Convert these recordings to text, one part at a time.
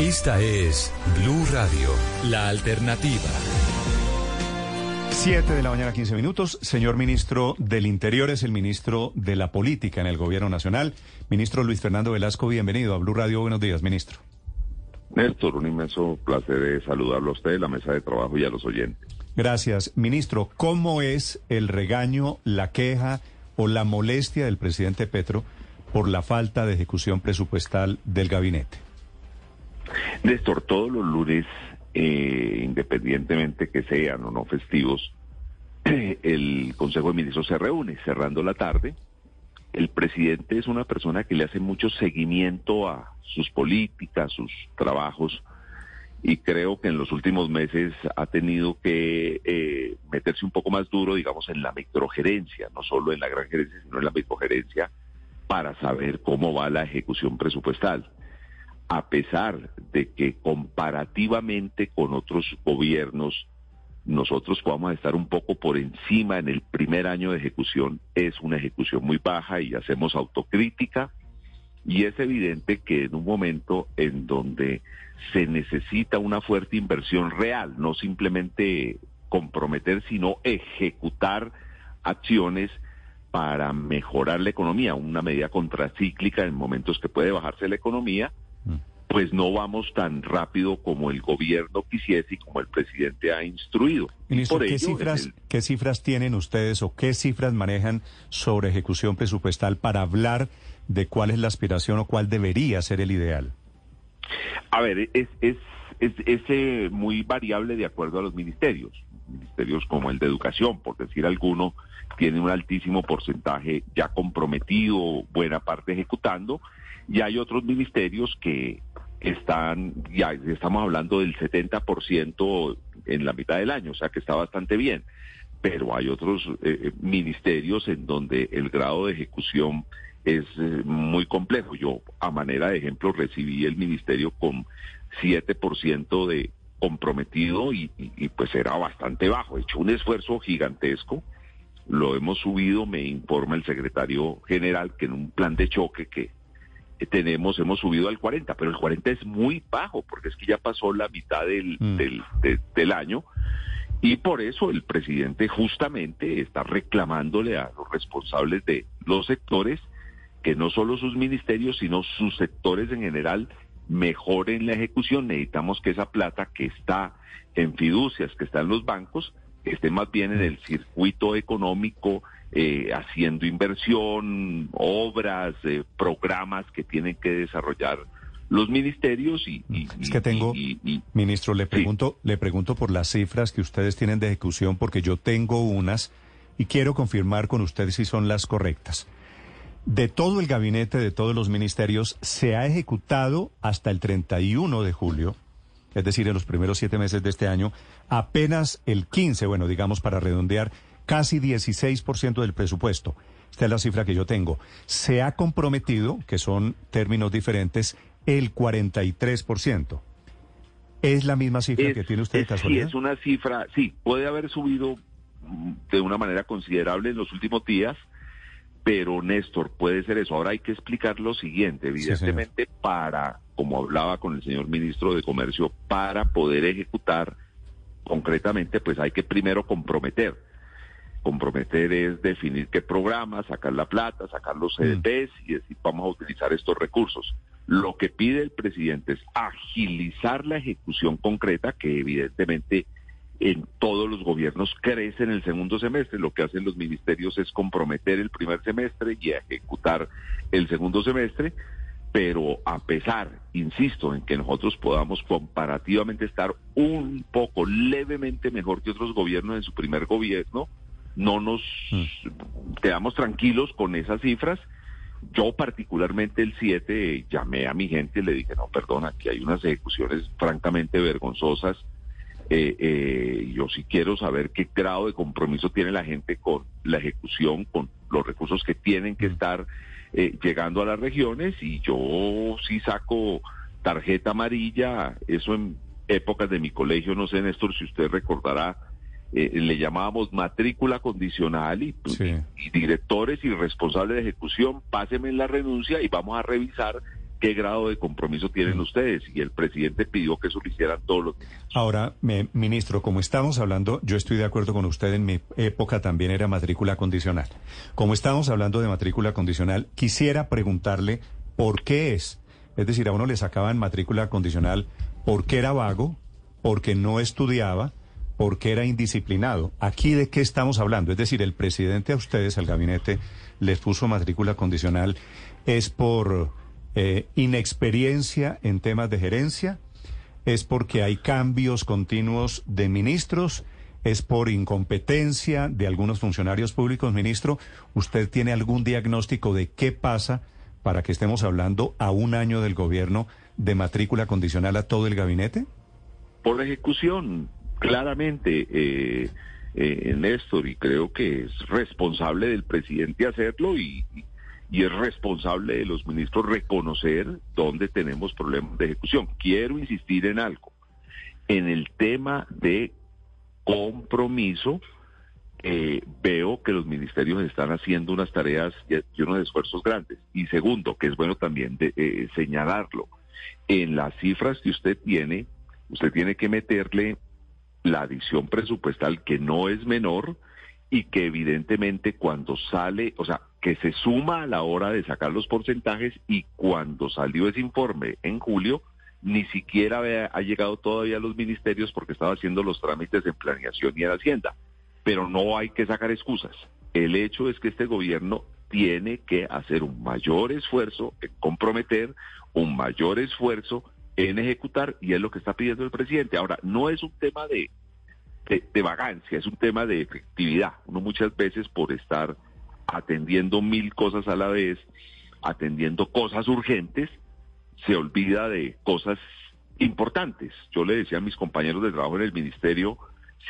Esta es Blue Radio, la alternativa. 7 de la mañana, 15 minutos. Señor ministro del Interior es el ministro de la Política en el Gobierno Nacional. Ministro Luis Fernando Velasco, bienvenido a Blue Radio. Buenos días, ministro. Néstor, un inmenso placer de saludarlo a usted, la mesa de trabajo y a los oyentes. Gracias. Ministro, ¿cómo es el regaño, la queja o la molestia del presidente Petro por la falta de ejecución presupuestal del gabinete? Néstor, todos los lunes, eh, independientemente que sean o no festivos, el Consejo de Ministros se reúne cerrando la tarde. El presidente es una persona que le hace mucho seguimiento a sus políticas, sus trabajos, y creo que en los últimos meses ha tenido que eh, meterse un poco más duro, digamos, en la microgerencia, no solo en la gran gerencia, sino en la microgerencia, para saber cómo va la ejecución presupuestal a pesar de que comparativamente con otros gobiernos nosotros podamos estar un poco por encima en el primer año de ejecución, es una ejecución muy baja y hacemos autocrítica. Y es evidente que en un momento en donde se necesita una fuerte inversión real, no simplemente comprometer, sino ejecutar acciones para mejorar la economía, una medida contracíclica en momentos que puede bajarse la economía, pues no vamos tan rápido como el gobierno quisiese y como el presidente ha instruido. Ministro, ¿qué, cifras, ¿qué cifras tienen ustedes o qué cifras manejan sobre ejecución presupuestal para hablar de cuál es la aspiración o cuál debería ser el ideal? A ver, es, es, es, eh, muy variable de acuerdo a los ministerios. Ministerios como el de educación, por decir alguno, tienen un altísimo porcentaje ya comprometido, buena parte ejecutando, y hay otros ministerios que están, ya estamos hablando del 70% en la mitad del año, o sea que está bastante bien. Pero hay otros eh, eh, ministerios en donde el grado de ejecución es eh, muy complejo. Yo, a manera de ejemplo, recibí el ministerio con 7% de comprometido y, y, pues era bastante bajo. He hecho un esfuerzo gigantesco. Lo hemos subido, me informa el secretario general, que en un plan de choque que tenemos, hemos subido al 40, pero el 40 es muy bajo, porque es que ya pasó la mitad del, mm. del, del año. Y por eso el presidente justamente está reclamándole a los responsables de los sectores que no solo sus ministerios, sino sus sectores en general mejoren la ejecución. Necesitamos que esa plata que está en fiducias, que está en los bancos, esté más bien en el circuito económico, eh, haciendo inversión, obras, eh, programas que tienen que desarrollar los ministerios y, es que tengo ministro le pregunto le pregunto por las cifras que ustedes tienen de ejecución porque yo tengo unas y quiero confirmar con ustedes si son las correctas. De todo el gabinete de todos los ministerios se ha ejecutado hasta el 31 de julio es decir en los primeros siete meses de este año apenas el 15 bueno digamos para redondear casi 16% del presupuesto. Esta es la cifra que yo tengo. Se ha comprometido, que son términos diferentes, el 43%. ¿Es la misma cifra que tiene usted de casualidad? Sí, es una cifra, sí, puede haber subido de una manera considerable en los últimos días, pero Néstor, puede ser eso. Ahora hay que explicar lo siguiente, evidentemente para, como hablaba con el señor ministro de Comercio, para poder ejecutar concretamente, pues hay que primero comprometer comprometer es definir qué programa, sacar la plata, sacar los CDPs mm. y decir vamos a utilizar estos recursos. Lo que pide el presidente es agilizar la ejecución concreta, que evidentemente en todos los gobiernos crece en el segundo semestre. Lo que hacen los ministerios es comprometer el primer semestre y ejecutar el segundo semestre. Pero a pesar, insisto, en que nosotros podamos comparativamente estar un poco levemente mejor que otros gobiernos en su primer gobierno, no nos mm. quedamos tranquilos con esas cifras. Yo particularmente el 7 llamé a mi gente y le dije, no, perdona, aquí hay unas ejecuciones francamente vergonzosas. Eh, eh, yo sí quiero saber qué grado de compromiso tiene la gente con la ejecución, con los recursos que tienen que mm. estar eh, llegando a las regiones y yo sí saco tarjeta amarilla, eso en épocas de mi colegio, no sé Néstor si usted recordará, eh, le llamábamos matrícula condicional y, y, directores y responsables de ejecución, pásenme la renuncia y vamos a revisar qué grado de compromiso tienen mm. ustedes. Y el presidente pidió que eso lo hicieran todos los. Ahora, ministro, como estamos hablando, yo estoy de acuerdo con usted, en mi época también era matrícula condicional. Como estamos hablando de matrícula condicional, quisiera preguntarle por qué es. Es decir, a uno le sacaban matrícula condicional porque era vago, porque no estudiaba, porque era indisciplinado. ¿Aquí de qué estamos hablando? Es decir, el presidente a ustedes, al gabinete, les puso matrícula condicional, ¿es por eh, inexperiencia en temas de gerencia? ¿Es porque hay cambios continuos de ministros? ¿Es por incompetencia de algunos funcionarios públicos, ministro? ¿Usted tiene algún diagnóstico de qué pasa para que estemos hablando a un año del gobierno de matrícula condicional a todo el gabinete? Por ejecución, claramente, eh, eh, Néstor, y creo que es responsable del presidente hacerlo y, es responsable de los ministros reconocer dónde tenemos problemas de ejecución. Quiero insistir en algo. En el tema de compromiso, eh, veo que los ministerios están haciendo unas tareas y unos esfuerzos grandes. Y segundo, que es bueno también de, eh, señalarlo, en las cifras que usted tiene, usted tiene que meterle la adición presupuestal que no es menor y que evidentemente cuando sale, o sea, que se suma a la hora de sacar los porcentajes y cuando salió ese informe en julio, ni siquiera ha llegado todavía a los ministerios porque estaba haciendo los trámites en planeación y en Hacienda. Pero no hay que sacar excusas. El hecho es que este gobierno tiene que hacer un mayor esfuerzo comprometer, un mayor esfuerzo en ejecutar y es lo que está pidiendo el presidente. Ahora, no es un tema de, de, vagancia, es un tema de efectividad. Uno muchas veces por estar atendiendo mil cosas a la vez, atendiendo cosas urgentes, se olvida de cosas importantes. Yo le decía a mis compañeros de trabajo en el ministerio,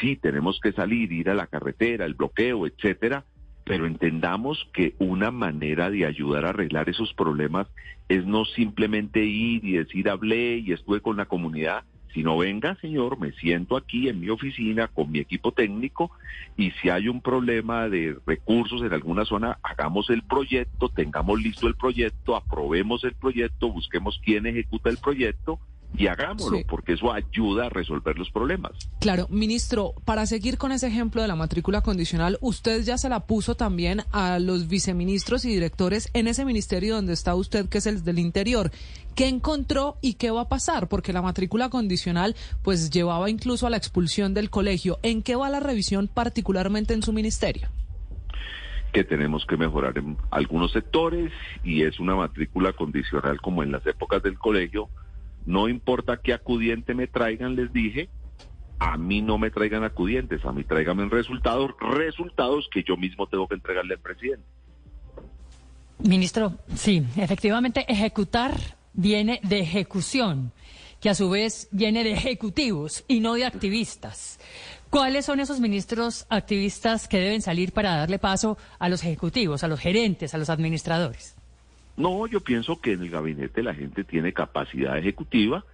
sí, tenemos que salir, ir a la carretera, el bloqueo, etcétera, pero entendamos que una manera de ayudar a arreglar esos problemas es no simplemente ir y decir hablé y estuve con la comunidad, sino venga, señor, me siento aquí en mi oficina con mi equipo técnico y si hay un problema de recursos en alguna zona, hagamos el proyecto, tengamos listo el proyecto, aprobemos el proyecto, busquemos quién ejecuta el proyecto y hagámoslo, porque eso ayuda a resolver los problemas. Claro, ministro, para seguir con ese ejemplo de la matrícula condicional, usted ya se la puso también a los viceministros y directores en ese ministerio donde está usted, que es el del Interior. ¿Qué encontró y qué va a pasar? Porque la matrícula condicional pues llevaba incluso a la expulsión del colegio. ¿En qué va la revisión particularmente en su ministerio? que tenemos que mejorar en algunos sectores y es una matrícula condicional como en las épocas del colegio, no importa qué acudiente me traigan, les dije, a mí no me traigan acudientes, a mí tráigame resultados, resultados que yo mismo tengo que entregarle al presidente. Ministro, sí, efectivamente ejecutar viene de ejecución, que a su vez viene de ejecutivos y no de activistas. ¿Cuáles son esos ministros activistas que deben salir para darle paso a los ejecutivos, a los gerentes, a los administradores? No, yo pienso que en el gabinete la gente tiene capacidad ejecutiva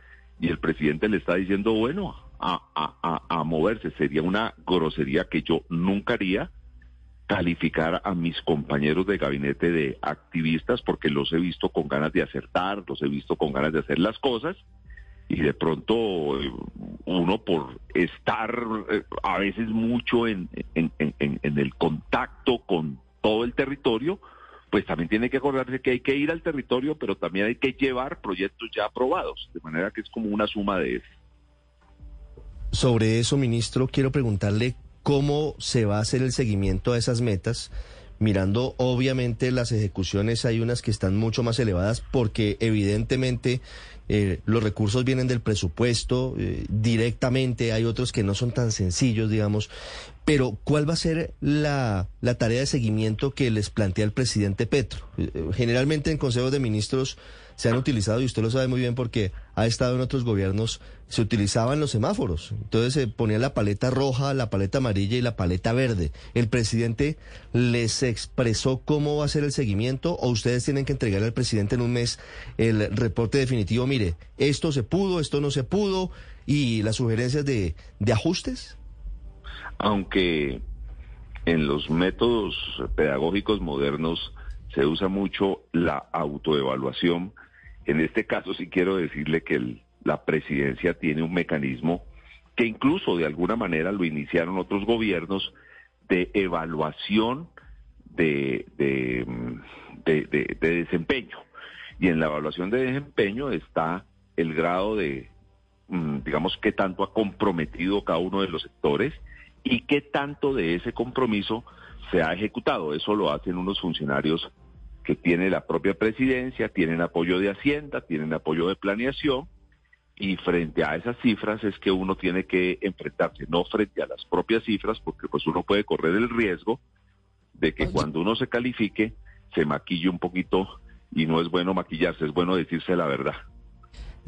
y el presidente le está diciendo, bueno, a, a, a, moverse. Sería una grosería que yo nunca haría calificar a mis compañeros de gabinete de activistas porque los he visto con ganas de acertar, los he visto con ganas de hacer las cosas y de pronto eh, uno por estar eh, a veces mucho en, en, en, en el contacto con todo el territorio, pues también tiene que acordarse que hay que ir al territorio, pero también hay que llevar proyectos ya aprobados, de manera que es como una suma de eso. Sobre eso, ministro, quiero preguntarle cómo se va a hacer el seguimiento a esas metas. Mirando, obviamente, las ejecuciones, hay unas que están mucho más elevadas porque evidentemente eh, los recursos vienen del presupuesto eh, directamente, hay otros que no son tan sencillos, digamos, pero ¿cuál va a ser la, la tarea de seguimiento que les plantea el presidente Petro? Eh, generalmente en consejos de ministros se han utilizado, y usted lo sabe muy bien porque ha estado en otros gobiernos, se utilizaban los semáforos. Entonces se ponía la paleta roja, la paleta amarilla y la paleta verde. ¿El presidente les expresó cómo va a ser el seguimiento o ustedes tienen que entregar al presidente en un mes el reporte definitivo? Mire, esto se pudo, esto no se pudo y las sugerencias de, de ajustes. Aunque en los métodos pedagógicos modernos se usa mucho la autoevaluación, en este caso sí quiero decirle que la presidencia tiene un mecanismo que incluso de alguna manera lo iniciaron otros gobiernos de evaluación de, de, de, desempeño. Y en la evaluación de desempeño está el grado de, mm, digamos, qué tanto ha comprometido cada uno de los sectores y qué tanto de ese compromiso se ha ejecutado. Eso lo hacen unos funcionarios que tienen la propia presidencia, tienen apoyo de Hacienda, tienen apoyo de planeación, y frente a esas cifras es que uno tiene que enfrentarse, no frente a las propias cifras, porque pues uno puede correr el riesgo de que cuando uno se califique se maquille un poquito y no es bueno maquillarse, es bueno decirse la verdad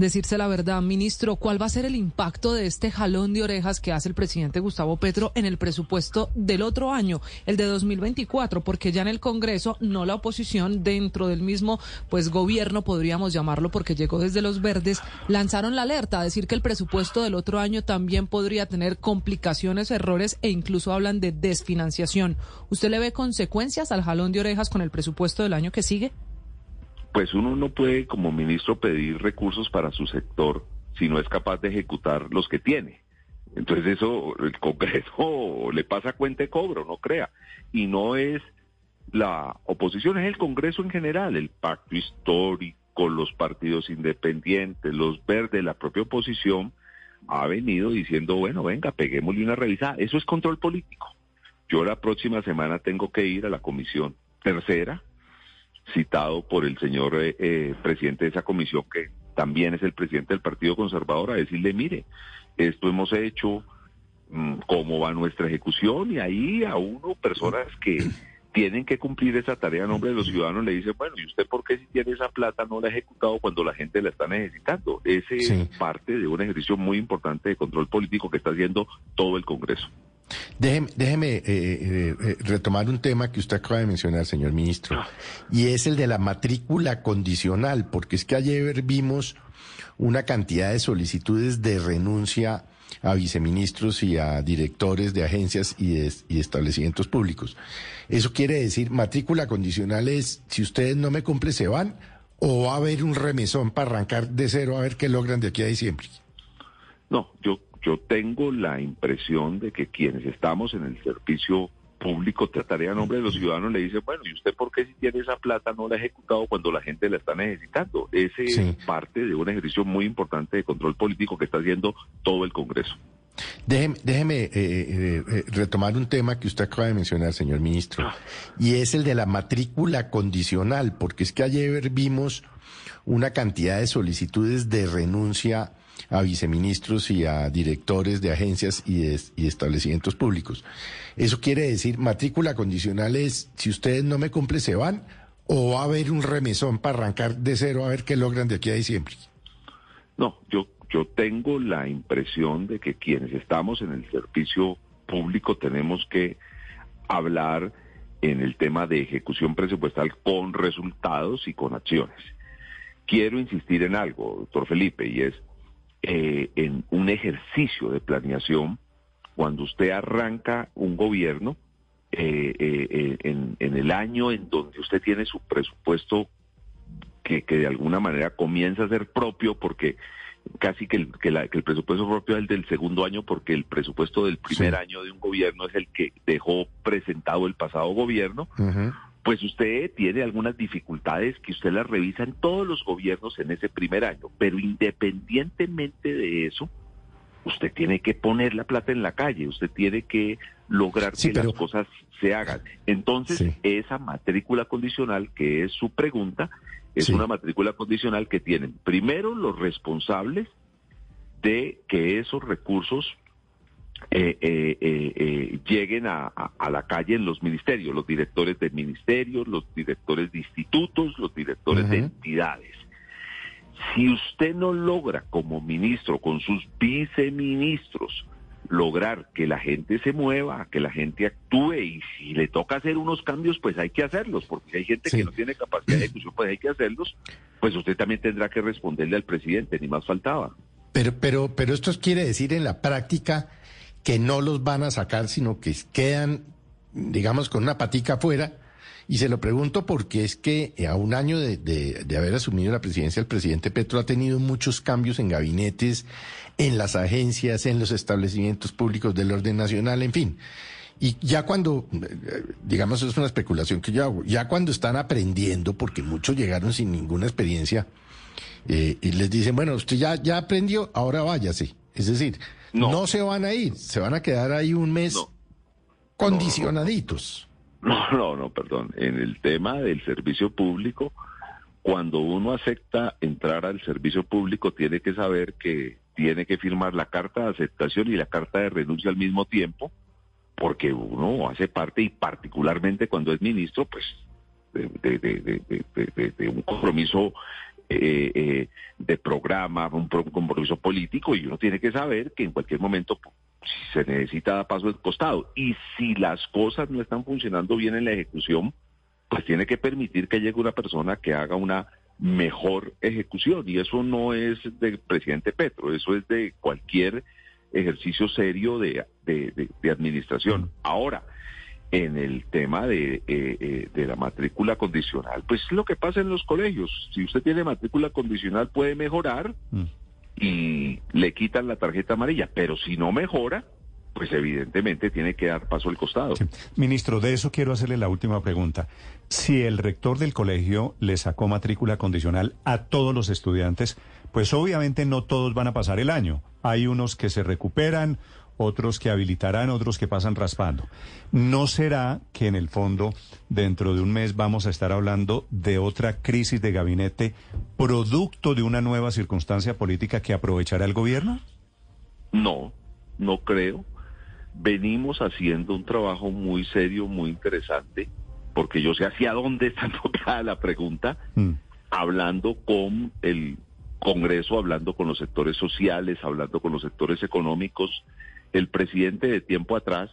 decirse la verdad. Ministro, ¿cuál va a ser el impacto de este jalón de orejas que hace el presidente Gustavo Petro en el presupuesto del otro año, el de 2024? Porque ya en el Congreso, no la oposición, dentro del mismo pues gobierno, podríamos llamarlo, porque llegó desde los verdes, lanzaron la alerta a decir que el presupuesto del otro año también podría tener complicaciones, errores e incluso hablan de desfinanciación. ¿Usted le ve consecuencias al jalón de orejas con el presupuesto del año que sigue? Pues uno no puede como ministro pedir recursos para su sector si no es capaz de ejecutar los que tiene. Entonces eso el Congreso le pasa cuenta de cobro, no crea. Y no es la oposición, es el Congreso en general, el pacto histórico, los partidos independientes, los verdes, la propia oposición ha venido diciendo, bueno, venga, peguémosle una revisada. Eso es control político. Yo la próxima semana tengo que ir a la comisión tercera citado por el señor eh, eh, presidente de esa comisión, que también es el presidente del Partido Conservador, a decirle, mire, esto hemos hecho, mm, cómo va nuestra ejecución, y ahí a uno, personas que tienen que cumplir esa tarea a nombre de los ciudadanos, le dice, bueno, ¿y usted por qué si tiene esa plata no la ha ejecutado cuando la gente la está necesitando? Ese es parte de un ejercicio muy importante de control político que está haciendo todo el Congreso. Déjeme, eh, eh, eh, retomar un tema que usted acaba de mencionar, señor ministro, y es el de la matrícula condicional, porque es que ayer vimos una cantidad de solicitudes de renuncia a viceministros y a directores de agencias y, y establecimientos públicos. Eso quiere decir, matrícula condicional es, si ustedes no me cumplen, se van, o va a haber un remesón para arrancar de cero a ver qué logran de aquí a diciembre. No, yo yo tengo la impresión de que quienes estamos en el servicio público trataría a nombre de los ciudadanos le dice, bueno, ¿y usted por qué si tiene esa plata no la ha ejecutado cuando la gente la está necesitando? Ese es parte de un ejercicio muy importante de control político que está haciendo todo el Congreso. Déjeme, déjeme eh, eh, eh, retomar un tema que usted acaba de mencionar, señor ministro, ah. y es el de la matrícula condicional, porque es que ayer vimos una cantidad de solicitudes de renuncia a viceministros y a directores de agencias y, y establecimientos públicos. Eso quiere decir, matrícula condicional es, si ustedes no me cumplen, se van, o va a haber un remesón para arrancar de cero a ver qué logran de aquí a diciembre. No, yo, yo tengo la impresión de que quienes estamos en el servicio público tenemos que hablar en el tema de ejecución presupuestal con resultados y con acciones. Quiero insistir en algo, doctor Felipe, y es, eh, en un ejercicio de planeación, cuando usted arranca un gobierno, eh, eh, en, el año en donde usted tiene su presupuesto que, de alguna manera comienza a ser propio, porque casi que el, que, el presupuesto propio es el del segundo año, porque el presupuesto del primer año de un gobierno es el que dejó presentado el pasado gobierno pues usted tiene algunas dificultades que usted las revisa en todos los gobiernos en ese primer año, pero independientemente de eso, usted tiene que poner la plata en la calle, usted tiene que lograr que las cosas se hagan. Entonces, esa matrícula condicional, que es su pregunta, es una matrícula condicional que tienen primero los responsables de que esos recursos eh, eh, eh, lleguen a, la calle en los ministerios, los directores de ministerios, los directores de institutos, los directores de entidades. Si usted no logra como ministro, con sus viceministros, lograr que la gente se mueva, que la gente actúe y si le toca hacer unos cambios, pues hay que hacerlos, porque si hay gente que no tiene capacidad de ejecución, pues hay que hacerlos, pues usted también tendrá que responderle al presidente, ni más faltaba. Pero, pero, pero esto quiere decir en la práctica que no los van a sacar, sino que quedan, digamos, con una patica afuera Y se lo pregunto porque es que a un año de, de, haber asumido la presidencia, el presidente Petro ha tenido muchos cambios en gabinetes, en las agencias, en los establecimientos públicos del orden nacional, en fin. Y ya cuando, digamos, es una especulación que yo hago, ya cuando están aprendiendo, porque muchos llegaron sin ninguna experiencia, eh, y les dicen, bueno, usted ya, ya aprendió, ahora váyase. Es decir, no. se van a ir, se van a quedar ahí un mes condicionaditos. No, no, no, perdón. En el tema del servicio público, cuando uno acepta entrar al servicio público, tiene que saber que tiene que firmar la carta de aceptación y la carta de renuncia al mismo tiempo, porque uno hace parte, y particularmente cuando es ministro, pues de, un compromiso eh, eh, de programa, un compromiso político, y uno tiene que saber que en cualquier momento si se necesita dar paso al costado. Y si las cosas no están funcionando bien en la ejecución, pues tiene que permitir que llegue una persona que haga una mejor ejecución. Y eso no es del presidente Petro, eso es de cualquier ejercicio serio de, de, administración. Ahora, en el tema de, eh, eh, de la matrícula condicional, pues lo que pasa en los colegios. Si usted tiene matrícula condicional puede mejorar, mm y le quitan la tarjeta amarilla, pero si no mejora, pues evidentemente tiene que dar paso al costado. Ministro, de eso quiero hacerle la última pregunta. Si el rector del colegio le sacó matrícula condicional a todos los estudiantes, pues obviamente no todos van a pasar el año. Hay unos que se recuperan, otros que habilitarán, otros que pasan raspando. ¿No será que en el fondo dentro de un mes vamos a estar hablando de otra crisis de gabinete producto de una nueva circunstancia política que aprovechará el gobierno? No, no creo. Venimos haciendo un trabajo muy serio, muy interesante, porque yo sé hacia dónde está enfocada la pregunta, mm. hablando con el Congreso, hablando con los sectores sociales, hablando con los sectores económicos, el presidente de tiempo atrás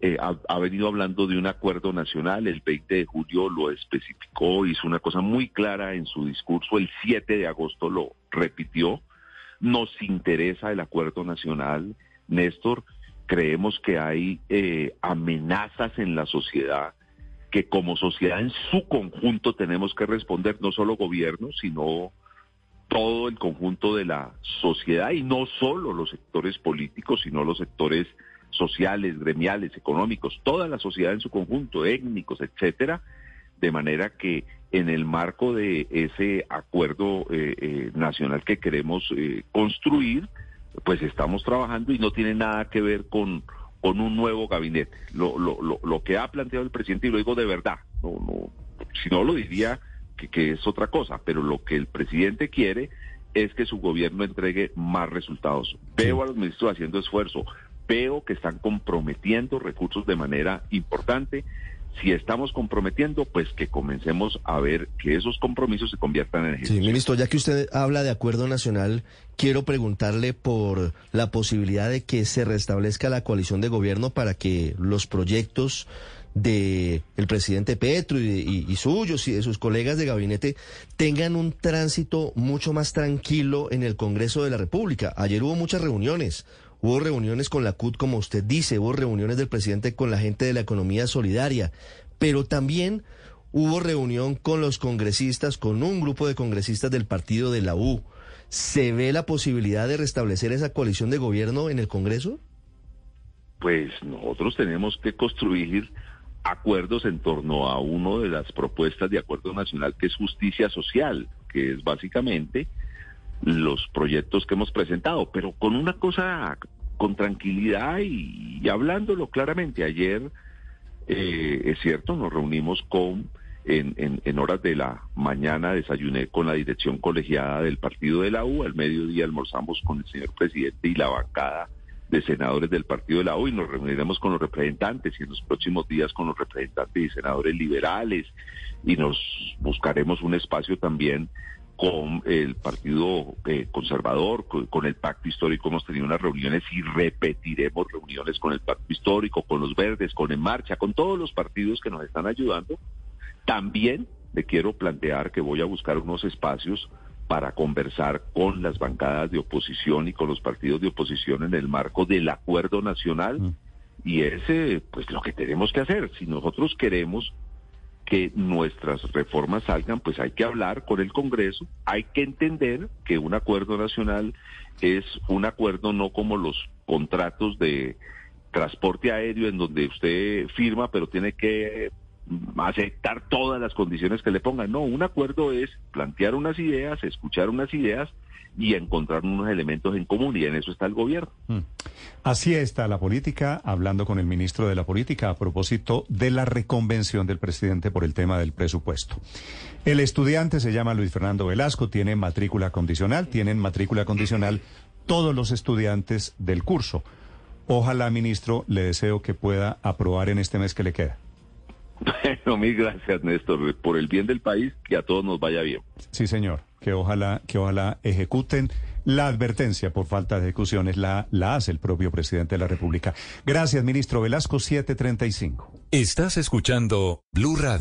eh, ha, venido hablando de un acuerdo nacional, el 20 de julio lo especificó, hizo una cosa muy clara en su discurso, el 7 de agosto lo repitió, nos interesa el acuerdo nacional, Néstor, creemos que hay eh, amenazas en la sociedad que como sociedad en su conjunto tenemos que responder, no solo gobierno, sino todo el conjunto de la sociedad y no solo los sectores políticos, sino los sectores sociales, gremiales, económicos, toda la sociedad en su conjunto, étnicos, etcétera, de manera que en el marco de ese acuerdo eh, eh, nacional que queremos eh, construir, pues estamos trabajando y no tiene nada que ver con, con un nuevo gabinete. Lo, lo, lo, que ha planteado el presidente, y lo digo de verdad, no, no, si no lo diría que, es otra cosa, pero lo que el presidente quiere es que su gobierno entregue más resultados. Veo a los ministros haciendo esfuerzo, veo que están comprometiendo recursos de manera importante. Si estamos comprometiendo, pues que comencemos a ver que esos compromisos se conviertan en ejecución. Sí, ministro, ya que usted habla de acuerdo nacional, quiero preguntarle por la posibilidad de que se restablezca la coalición de gobierno para que los proyectos de el presidente Petro y, suyos y de sus colegas de gabinete tengan un tránsito mucho más tranquilo en el Congreso de la República. Ayer hubo muchas reuniones. Hubo reuniones con la CUT, como usted dice, hubo reuniones del presidente con la gente de la economía solidaria, pero también hubo reunión con los congresistas, con un grupo de congresistas del partido de la U. ¿Se ve la posibilidad de restablecer esa coalición de gobierno en el Congreso? Pues nosotros tenemos que construir acuerdos en torno a uno de las propuestas de acuerdo nacional que es justicia social, que es básicamente los proyectos que hemos presentado, pero con una cosa, con tranquilidad y, hablándolo claramente. Ayer, eh, es cierto, nos reunimos con, en, en, en, horas de la mañana desayuné con la dirección colegiada del partido de la U, al mediodía almorzamos con el señor presidente y la bancada de senadores del partido de la U y nos reuniremos con los representantes y en los próximos días con los representantes y senadores liberales y nos buscaremos un espacio también con el Partido eh, Conservador, con, el Pacto Histórico hemos tenido unas reuniones y repetiremos reuniones con el Pacto Histórico, con los Verdes, con En Marcha, con todos los partidos que nos están ayudando. También le quiero plantear que voy a buscar unos espacios para conversar con las bancadas de oposición y con los partidos de oposición en el marco del acuerdo nacional. Mm. Y ese, pues lo que tenemos que hacer, si nosotros queremos que nuestras reformas salgan, pues hay que hablar con el Congreso, hay que entender que un acuerdo nacional es un acuerdo no como los contratos de transporte aéreo en donde usted firma pero tiene que aceptar todas las condiciones que le pongan. No, un acuerdo es plantear unas ideas, escuchar unas ideas y encontrar unos elementos en común y en eso está el gobierno. Mm. Así está la política, hablando con el ministro de la Política a propósito de la reconvención del presidente por el tema del presupuesto. El estudiante se llama Luis Fernando Velasco, tiene matrícula condicional, tienen matrícula condicional todos los estudiantes del curso. Ojalá, ministro, le deseo que pueda aprobar en este mes que le queda. Bueno, mil gracias, Néstor. Por el bien del país, que a todos nos vaya bien. Sí, señor. Que ojalá, que ojalá ejecuten. La advertencia por falta de ejecuciones la, la hace el propio presidente de la República. Gracias, ministro Velasco, 735. Estás escuchando Blue Radio.